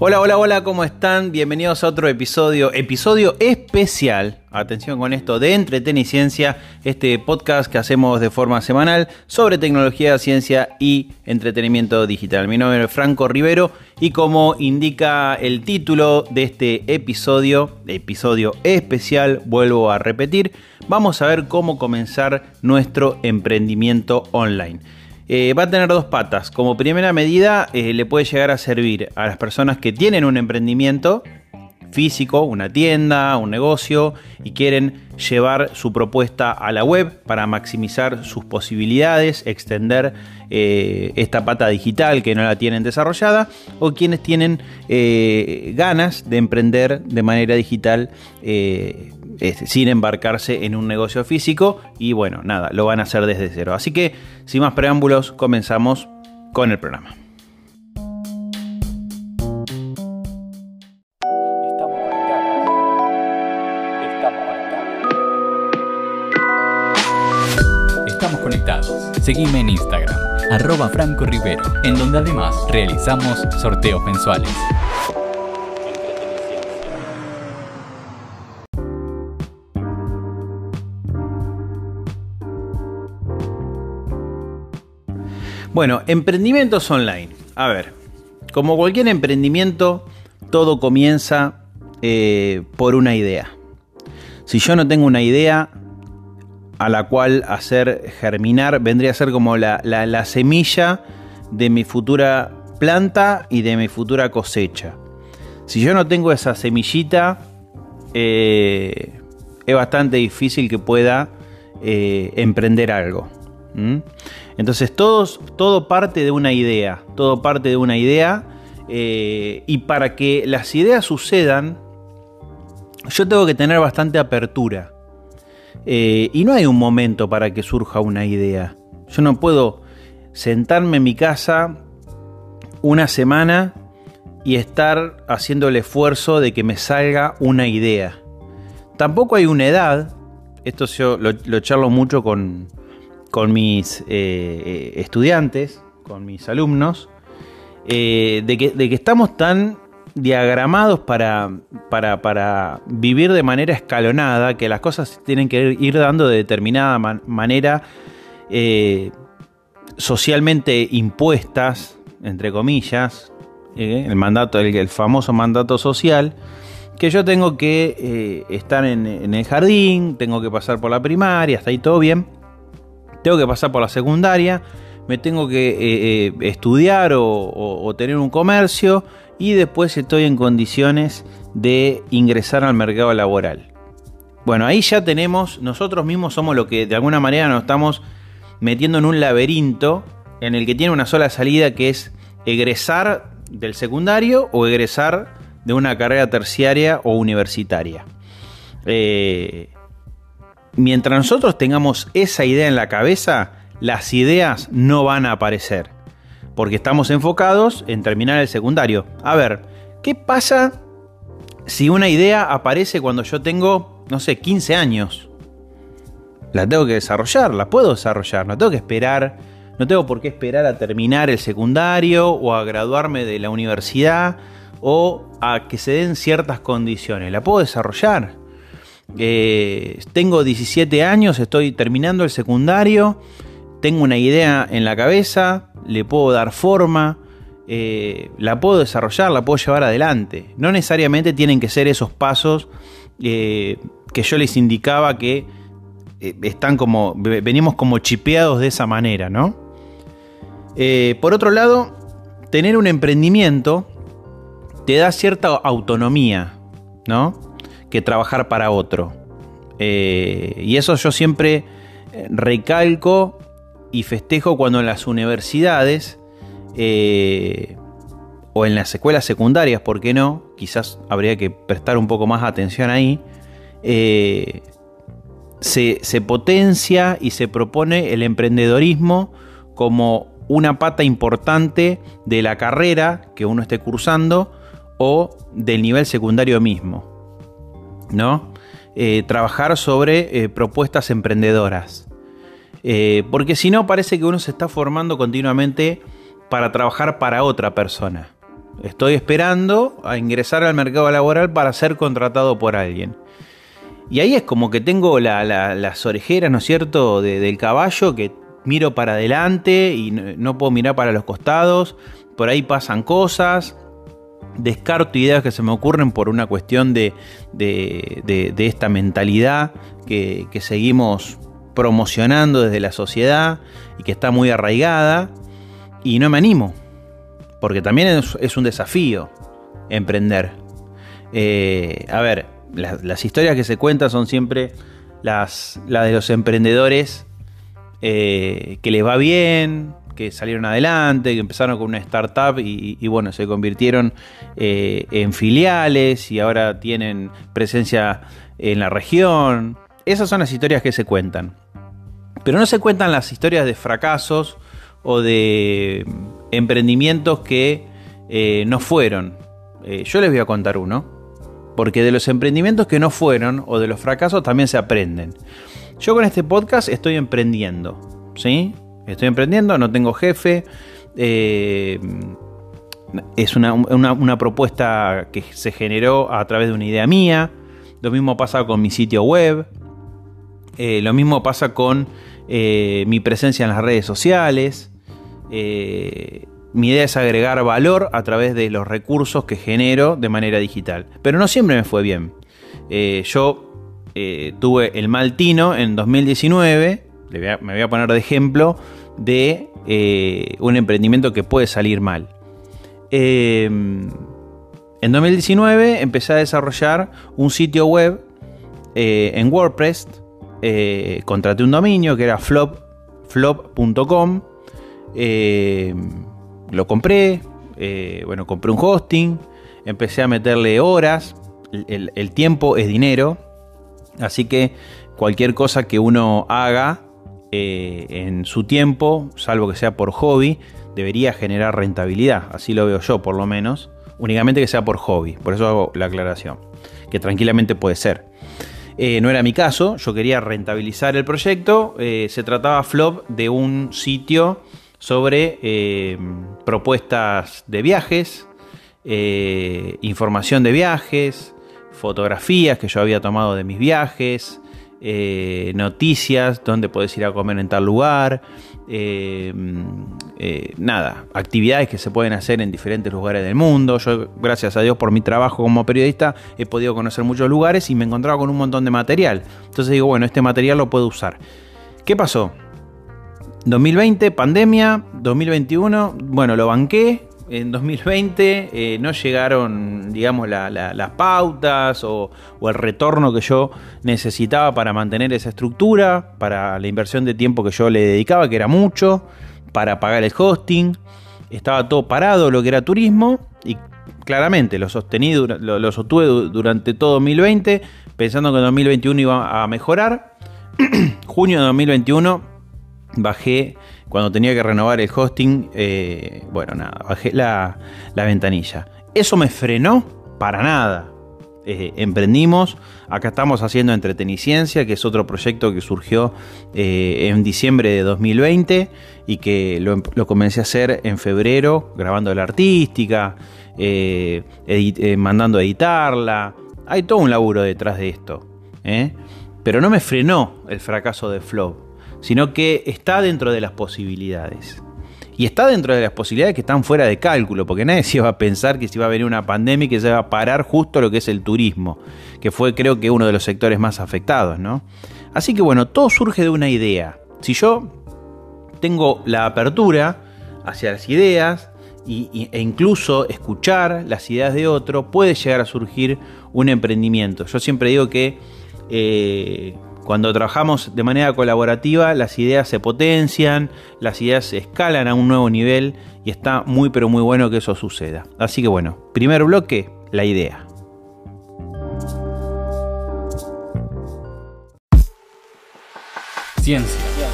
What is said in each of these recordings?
Hola, hola, hola, ¿cómo están? Bienvenidos a otro episodio, episodio especial, atención con esto, de Entreteniciencia, este podcast que hacemos de forma semanal sobre tecnología, ciencia y entretenimiento digital. Mi nombre es Franco Rivero y como indica el título de este episodio, episodio especial, vuelvo a repetir, vamos a ver cómo comenzar nuestro emprendimiento online. Eh, va a tener dos patas. Como primera medida, eh, le puede llegar a servir a las personas que tienen un emprendimiento físico, una tienda, un negocio, y quieren llevar su propuesta a la web para maximizar sus posibilidades, extender eh, esta pata digital que no la tienen desarrollada, o quienes tienen ganas de emprender de manera digital sin embarcarse en un negocio físico y bueno, nada, lo van a hacer desde cero. Así que, sin más preámbulos, comenzamos con el programa. Estamos conectados. Seguime en Instagram, arroba Franco Rivero, en donde además realizamos sorteos mensuales. Bueno, emprendimientos online. A ver, como cualquier emprendimiento, todo comienza eh, por una idea. Si yo no tengo una idea a la cual hacer germinar, vendría a ser como la, semilla de mi futura planta y de mi futura cosecha. Si yo no tengo esa semillita, eh, es bastante difícil que pueda eh, emprender algo. Entonces todo parte de una idea, todo parte de una idea eh, y para que las ideas sucedan, yo tengo que tener bastante apertura. Eh, y no hay un momento para que surja una idea. Yo no puedo sentarme en mi casa una semana y estar haciendo el esfuerzo de que me salga una idea. Tampoco hay una edad, esto yo lo charlo mucho con, con mis eh, eh, estudiantes, con mis alumnos, eh, de, que, estamos tan diagramados para, vivir de manera escalonada, que las cosas tienen que ir dando de determinada manera socialmente impuestas, entre comillas, el mandato, el, famoso mandato social, que yo tengo que estar en, el jardín, tengo que pasar por la primaria, hasta ahí todo bien, tengo que pasar por la secundaria, me tengo que eh, eh, estudiar o, tener un comercio y después estoy en condiciones de ingresar al mercado laboral. Bueno, ahí ya tenemos, nosotros mismos somos lo que de alguna manera nos estamos metiendo en un laberinto en el que tiene una sola salida que es egresar del secundario o egresar de una carrera terciaria o universitaria. Eh, mientras nosotros tengamos esa idea en la cabeza, las ideas no van a aparecer. Porque estamos enfocados en terminar el secundario. A ver, ¿qué pasa si una idea aparece cuando yo tengo, no sé, 15 años? La tengo que desarrollar, la puedo desarrollar, no tengo que esperar, no tengo por qué esperar a terminar el secundario o a graduarme de la universidad o a que se den ciertas condiciones, la puedo desarrollar. Eh, tengo 17 años, estoy terminando el secundario, tengo una idea en la cabeza, le puedo dar forma, eh, la puedo desarrollar, la puedo llevar adelante. No necesariamente tienen que ser esos pasos eh, que yo les indicaba que están como, venimos como chipeados de esa manera, ¿no? por otro lado, tener un emprendimiento te da cierta autonomía, ¿no? Que trabajar para otro. Eh, y eso yo siempre eh, recalco y festejo cuando en las universidades eh, o en las escuelas secundarias, ¿por qué no? Quizás habría que prestar un poco más atención ahí. se, se potencia y se propone el emprendedorismo como una pata importante de la carrera que uno esté cursando o del nivel secundario mismo. ¿No? Eh, trabajar sobre eh, propuestas emprendedoras. Eh, porque si no, parece que uno se está formando continuamente para trabajar para otra persona. Estoy esperando a ingresar al mercado laboral para ser contratado por alguien. Y ahí es como que tengo las orejeras, ¿no es cierto?, del caballo que miro para adelante y no, puedo mirar para los costados. Por ahí pasan cosas. Descarto ideas que se me ocurren por una cuestión de, esta mentalidad que, que seguimos promocionando desde la sociedad y que está muy arraigada. Y no me animo. Porque también es, un desafío emprender. Eh, a ver, las, historias que se cuentan son siempre las, de los emprendedores eh, que les va bien, que salieron adelante, que empezaron con una startup y, bueno, se convirtieron eh, en filiales y ahora tienen presencia en la región. Esas son las historias que se cuentan. Pero no se cuentan las historias de fracasos o de emprendimientos que eh, no fueron. yo les voy a contar uno porque de los emprendimientos que no fueron o de los fracasos también se aprenden. Yo con este podcast estoy emprendiendo, ¿sí? Estoy emprendiendo, no tengo jefe. Eh, es una, propuesta que se generó a través de una idea mía. Lo mismo pasa con mi sitio web. Eh, lo mismo pasa con eh, mi presencia en las redes sociales mi idea es agregar valor a través de los recursos que genero de manera digital. Pero no siempre me fue bien. Yo tuve el mal tino en 2019, me voy a poner de ejemplo, de eh, un emprendimiento que puede salir mal. en 2019 empecé a desarrollar un sitio web en WordPress. contraté un dominio que era flop, flop.com lo compré, eh, bueno, compré un hosting, empecé a meterle horas, el, tiempo es dinero, así que cualquier cosa que uno haga eh, en su tiempo, salvo que sea por hobby, debería generar rentabilidad, así lo veo yo por lo menos, únicamente que sea por hobby, por eso hago la aclaración, que tranquilamente puede ser. Eh, no era mi caso, yo quería rentabilizar el proyecto, se trataba flop de un sitio sobre eh, propuestas de viajes, eh, información de viajes, fotografías que yo había tomado de mis viajes, eh, noticias, dónde puedes ir a comer en tal lugar, nada, actividades que se pueden hacer en diferentes lugares del mundo. Yo, gracias a Dios, por mi trabajo como periodista, he podido conocer muchos lugares y me encontraba con un montón de material. Entonces digo, bueno, este material lo puedo usar. ¿Qué pasó? 2020, pandemia. 2021, bueno, lo banqué. En 2020 eh, no llegaron, digamos, las pautas o, el retorno que yo necesitaba para mantener esa estructura, para la inversión de tiempo que yo le dedicaba, que era mucho, para pagar el hosting. Estaba todo parado lo que era turismo y claramente lo sostení, lo, lo sostuve durante todo 2020, pensando que en 2021 iba a mejorar. Junio de 2021 bajé cuando tenía que renovar el hosting, eh, bueno, nada, bajé la, ventanilla. Eso me frenó para nada. Eh, emprendimos, acá estamos haciendo Entreteniciencia, que es otro proyecto que surgió eh, en diciembre de 2020 y que lo, comencé a hacer en febrero, grabando la artística, mandando a editarla. Hay todo un laburo detrás de esto. Pero no me frenó el fracaso de Flow sino que está dentro de las posibilidades. Y está dentro de las posibilidades que están fuera de cálculo, porque nadie se va a pensar que se va a venir una pandemia y que se va a parar justo lo que es el turismo, que fue creo que uno de los sectores más afectados, ¿no? Así que bueno, todo surge de una idea. Si yo tengo la apertura hacia las ideas e incluso escuchar las ideas de otro, puede llegar a surgir un emprendimiento. Yo siempre digo que eh, cuando trabajamos de manera colaborativa, las ideas se potencian, las ideas se escalan a un nuevo nivel y está muy pero muy bueno que eso suceda. Así que bueno, primer bloque, la idea. Ciencia,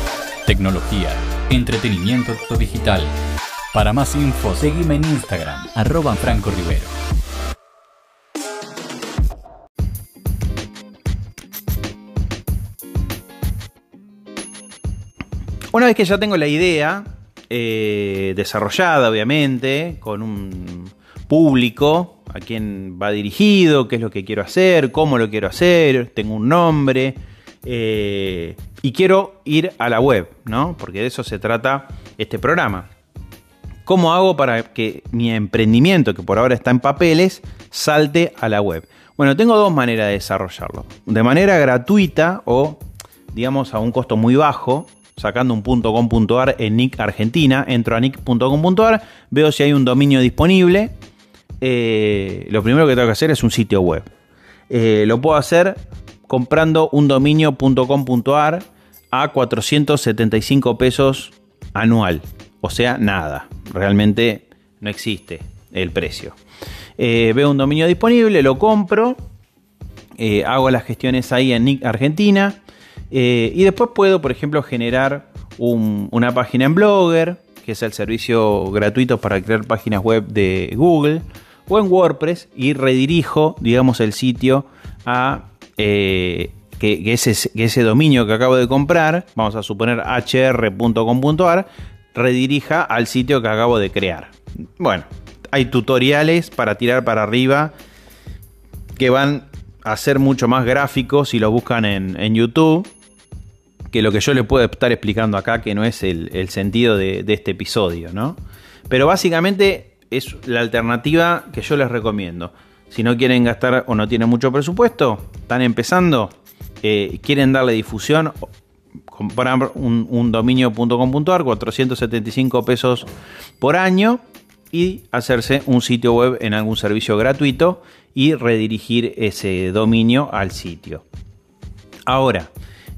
tecnología entretenimiento digital. Para más info, seguime en Instagram, arroba Franco Rivero. Una vez que ya tengo la idea eh, desarrollada, obviamente, con un público a quién va dirigido, qué es lo que quiero hacer, cómo lo quiero hacer, tengo un nombre, eh, y quiero ir a la web, ¿no? Porque de eso se trata este programa. ¿Cómo hago para que mi emprendimiento, que por ahora está en papeles, salte a la web? Bueno, tengo dos maneras de desarrollarlo. De manera gratuita o, digamos, a un costo muy bajo, sacando un .com.ar en Nick Argentina, entro a nick.com.ar, veo si hay un dominio disponible. Eh, lo primero que tengo que hacer es un sitio web. Eh, lo puedo hacer comprando un dominio.com.ar a 475 pesos anual. O sea, nada. Realmente no existe el precio. Eh, veo un dominio disponible, lo compro, hago las gestiones ahí en Nick Argentina eh, y después puedo, por ejemplo, generar una página en Blogger, que es el servicio gratuito para crear páginas web de Google, o en WordPress, y redirijo, digamos, el sitio a eh, que, ese, que, ese, dominio que acabo de comprar, vamos a suponer hr.com.ar, redirija al sitio que acabo de crear. Bueno, hay tutoriales para tirar para arriba que van a ser mucho más gráficos si lo buscan en, en YouTube que lo que yo le puedo estar explicando acá, que no es el, sentido de, este episodio, ¿no? Pero básicamente es la alternativa que yo les recomiendo. Si no quieren gastar o no tienen mucho presupuesto, están empezando, eh, quieren darle difusión, comprar un, un dominio.com.ar, 475 pesos por año y hacerse un sitio web en algún servicio gratuito y redirigir ese dominio al sitio. Ahora,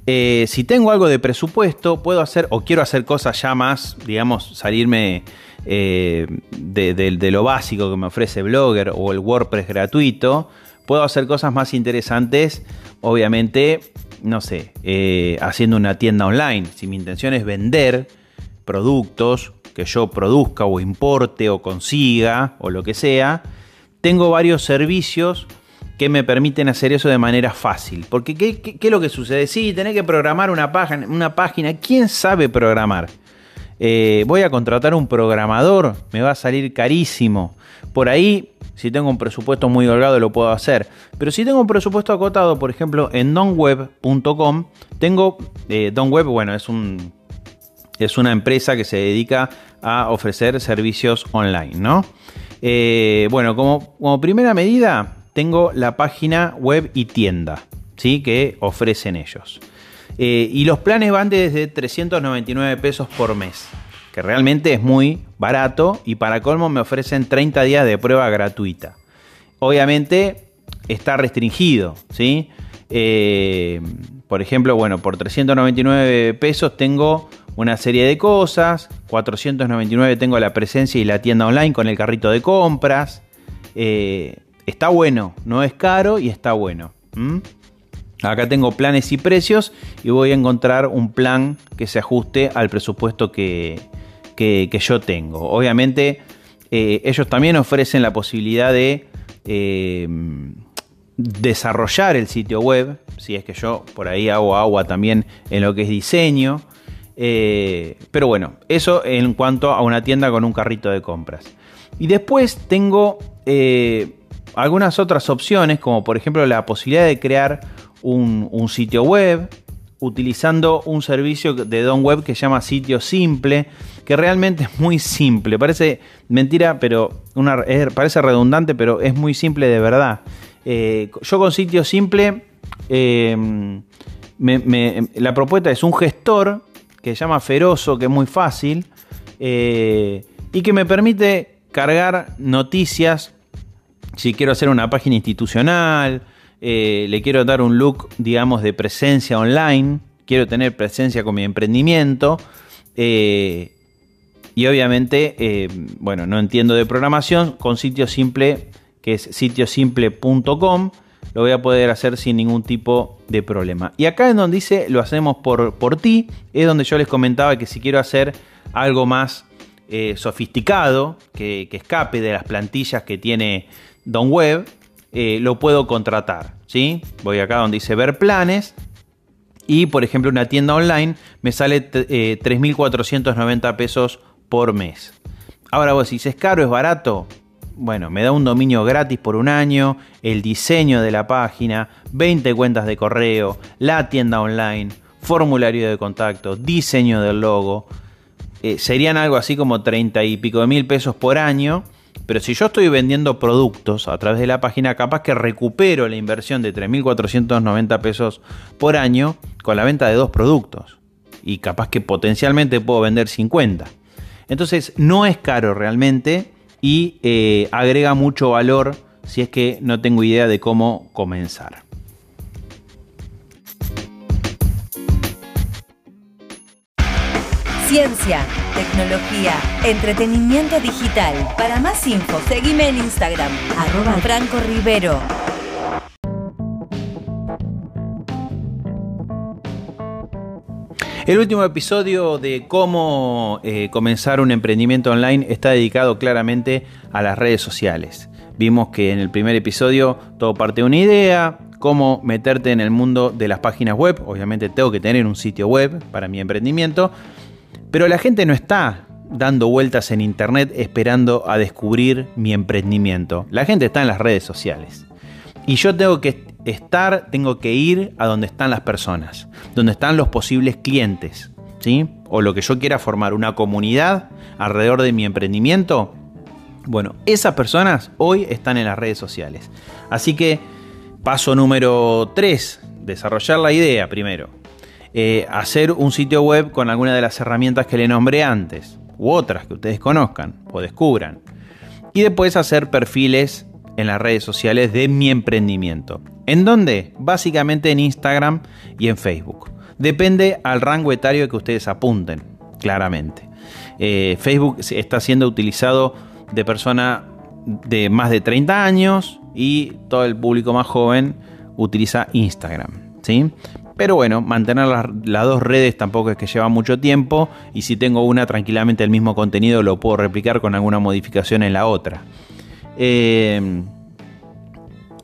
eh, si tengo algo de presupuesto, puedo hacer o quiero hacer cosas ya más, digamos, salirme eh, de, lo básico que me ofrece Blogger o el WordPress gratuito. Puedo hacer cosas más interesantes, obviamente, no sé, eh, haciendo una tienda online. Si mi intención es vender productos que yo produzca o importe o consiga o lo que sea, tengo varios servicios que me permiten hacer eso de manera fácil. Porque ¿qué, es lo que sucede? Sí, tenés que programar una página. Una página. ¿Quién sabe programar? Eh, voy a contratar un programador, me va a salir carísimo. Por ahí, si tengo un presupuesto muy holgado, lo puedo hacer. Pero si tengo un presupuesto acotado, por ejemplo, en donweb.com, tengo. Eh, donweb, bueno, es un. Es una empresa que se dedica a ofrecer servicios online, ¿no? Eh, bueno, como, primera medida, tengo la página web y tienda, ¿sí? Que ofrecen ellos. Eh, y los planes van desde 399 pesos por mes, que realmente es muy barato y para colmo me ofrecen 30 días de prueba gratuita. Obviamente está restringido, ¿sí? Eh, por ejemplo, bueno, por 399 pesos tengo una serie de cosas, 499 tengo la presencia y la tienda online con el carrito de compras. Eh, Está bueno, no es caro y está bueno. Acá tengo planes y precios y voy a encontrar un plan que se ajuste al presupuesto que, yo tengo. Obviamente eh, ellos también ofrecen la posibilidad de eh, desarrollar el sitio web, si es que yo por ahí hago agua también en lo que es diseño. Eh, pero bueno, eso en cuanto a una tienda con un carrito de compras. Y después tengo algunas otras opciones, como por ejemplo la posibilidad de crear un, sitio web utilizando un servicio de Don Web que se llama Sitio Simple, que realmente es muy simple. Parece mentira, pero parece redundante, pero es muy simple de verdad. Eh, yo con Sitio Simple, la propuesta es un gestor que se llama Ferozo, que es muy fácil, eh, y que me permite cargar noticias si quiero hacer una página institucional, eh, le quiero dar un look, digamos, de presencia online, quiero tener presencia con mi emprendimiento. Eh, y obviamente, bueno, no entiendo de programación, con sitio simple, que es sitiosimple.com, lo voy a poder hacer sin ningún tipo de problema. Y acá en donde dice lo hacemos por, por ti, es donde yo les comentaba que si quiero hacer algo más eh, sofisticado, que, escape de las plantillas que tiene Don Web, eh, lo puedo contratar. ¿sí? Voy acá donde dice ver planes. Y por ejemplo una tienda online me sale 3.490 eh, pesos por mes. Ahora vos si es caro, es barato. Bueno, me da un dominio gratis por un año, el diseño de la página, 20 cuentas de correo, la tienda online, formulario de contacto, diseño del logo. Eh, serían algo así como 30 y pico de mil pesos por año. Pero si yo estoy vendiendo productos a través de la página, capaz que recupero la inversión de 3.490 pesos por año con la venta de dos productos. Y capaz que potencialmente puedo vender 50. Entonces no es caro realmente y eh, agrega mucho valor si es que no tengo idea de cómo comenzar. Ciencia, tecnología, entretenimiento digital. Para más info, seguime en Instagram, arroba Franco Rivero. El último episodio de cómo eh, comenzar un emprendimiento online está dedicado claramente a las redes sociales. Vimos que en el primer episodio todo parte de una idea, cómo meterte en el mundo de las páginas web. Obviamente tengo que tener un sitio web para mi emprendimiento. Pero la gente no está dando vueltas en internet esperando a descubrir mi emprendimiento. La gente está en las redes sociales. Y yo tengo que estar, tengo que ir a donde están las personas, donde están los posibles clientes, ¿sí? O lo que yo quiera formar, una comunidad alrededor de mi emprendimiento. Bueno, esas personas hoy están en las redes sociales. Así que paso número 3, desarrollar la idea primero. Eh, hacer un sitio web con alguna de las herramientas que le nombré antes, u otras que ustedes conozcan o descubran. Y después hacer perfiles en las redes sociales de mi emprendimiento. ¿En dónde? Básicamente en Instagram y en Facebook. Depende al rango etario que ustedes apunten, claramente. Eh, Facebook está siendo utilizado de personas de más de 30 años y todo el público más joven utiliza Instagram. ¿sí? Pero bueno, mantener las, dos redes tampoco es que lleva mucho tiempo y si tengo una tranquilamente el mismo contenido lo puedo replicar con alguna modificación en la otra. Eh,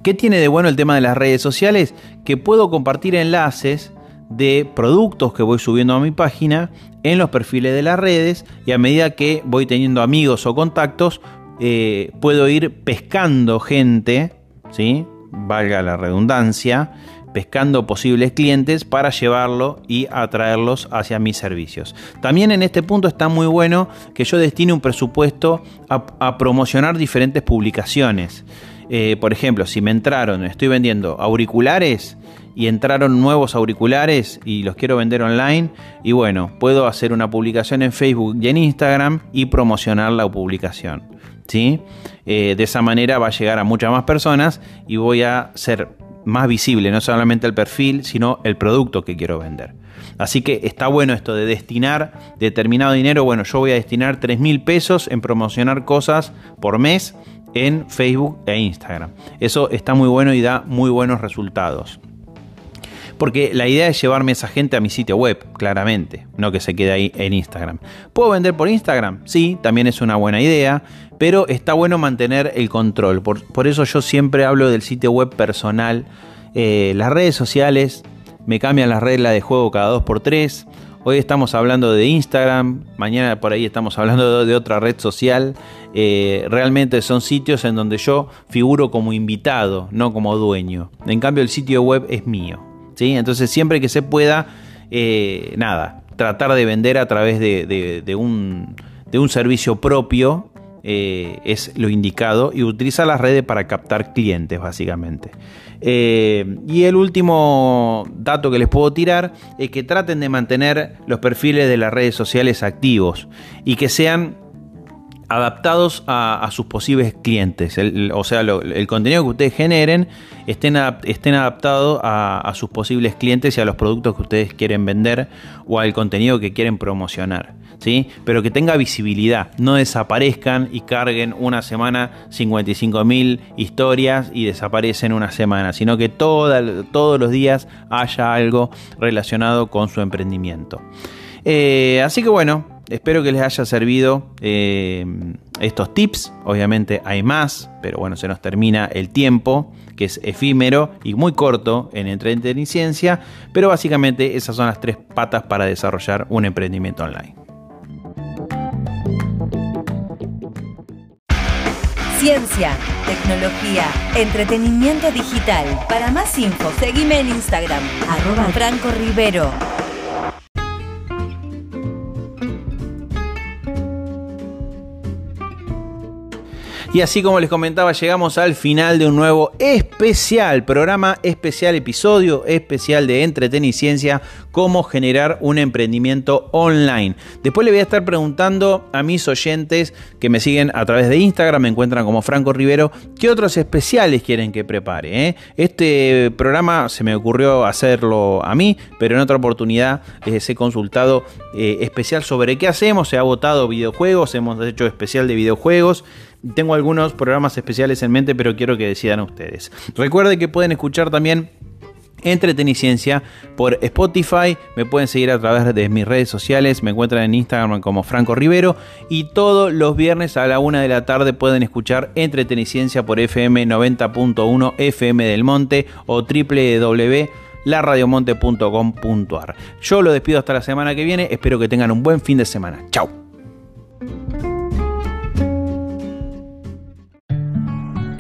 ¿Qué tiene de bueno el tema de las redes sociales? Que puedo compartir enlaces de productos que voy subiendo a mi página en los perfiles de las redes y a medida que voy teniendo amigos o contactos eh, puedo ir pescando gente, ¿sí? valga la redundancia, pescando posibles clientes para llevarlo y atraerlos hacia mis servicios. También en este punto está muy bueno que yo destine un presupuesto a, promocionar diferentes publicaciones. Eh, por ejemplo, si me entraron, estoy vendiendo auriculares y entraron nuevos auriculares y los quiero vender online, y bueno, puedo hacer una publicación en Facebook y en Instagram y promocionar la publicación. ¿sí? Eh, de esa manera va a llegar a muchas más personas y voy a ser más visible, no solamente el perfil, sino el producto que quiero vender. Así que está bueno esto de destinar determinado dinero. Bueno, yo voy a destinar 3 mil pesos en promocionar cosas por mes en Facebook e Instagram. Eso está muy bueno y da muy buenos resultados. Porque la idea es llevarme esa gente a mi sitio web, claramente, no que se quede ahí en Instagram. ¿Puedo vender por Instagram? Sí, también es una buena idea, pero está bueno mantener el control. Por, eso yo siempre hablo del sitio web personal. Eh, las redes sociales me cambian las reglas de juego cada 2x3. Hoy estamos hablando de Instagram, mañana por ahí estamos hablando de otra red social. Eh, realmente son sitios en donde yo figuro como invitado, no como dueño. En cambio el sitio web es mío. Entonces siempre que se pueda, eh, nada, tratar de vender a través de, un, servicio propio eh, es lo indicado y utilizar las redes para captar clientes básicamente. Eh, y el último dato que les puedo tirar es que traten de mantener los perfiles de las redes sociales activos y que sean adaptados a, sus posibles clientes. o sea, el contenido que ustedes generen estén, estén adaptados a, sus posibles clientes y a los productos que ustedes quieren vender o al contenido que quieren promocionar. ¿sí? Pero que tenga visibilidad, no desaparezcan y carguen una semana 55.000 historias y desaparecen una semana, sino que todos los días haya algo relacionado con su emprendimiento. Eh, así que bueno, espero que les haya servido eh, estos tips. Obviamente hay más, pero bueno, se nos termina el tiempo, que es efímero y muy corto en entretenimiento, pero básicamente esas son las tres patas para desarrollar un emprendimiento online. Ciencia, tecnología, entretenimiento digital. Para más info, seguime en Instagram, arroba Franco Rivero. Y así como les comentaba, llegamos al final de un nuevo especial, programa especial, episodio especial de Entreteniciencia, cómo generar un emprendimiento online. Después le voy a estar preguntando a mis oyentes que me siguen a través de Instagram, me encuentran como Franco Rivero, qué otros especiales quieren que prepare. Eh? Este programa se me ocurrió hacerlo a mí, pero en otra oportunidad les he consultado eh, especial sobre qué hacemos, se ha votado videojuegos, hemos hecho especial de videojuegos. Tengo algunos programas especiales en mente, pero quiero que decidan ustedes. Recuerden que pueden escuchar también Entreteniciencia por Spotify. Me pueden seguir a través de mis redes sociales. Me encuentran en Instagram como Franco Rivero. Y todos los viernes a la una de la tarde pueden escuchar Entreteniciencia por FM 90.1 FM del Monte o www.laradiomonte.com.ar. Yo lo despido hasta la semana que viene. Espero que tengan un buen fin de semana. Chao.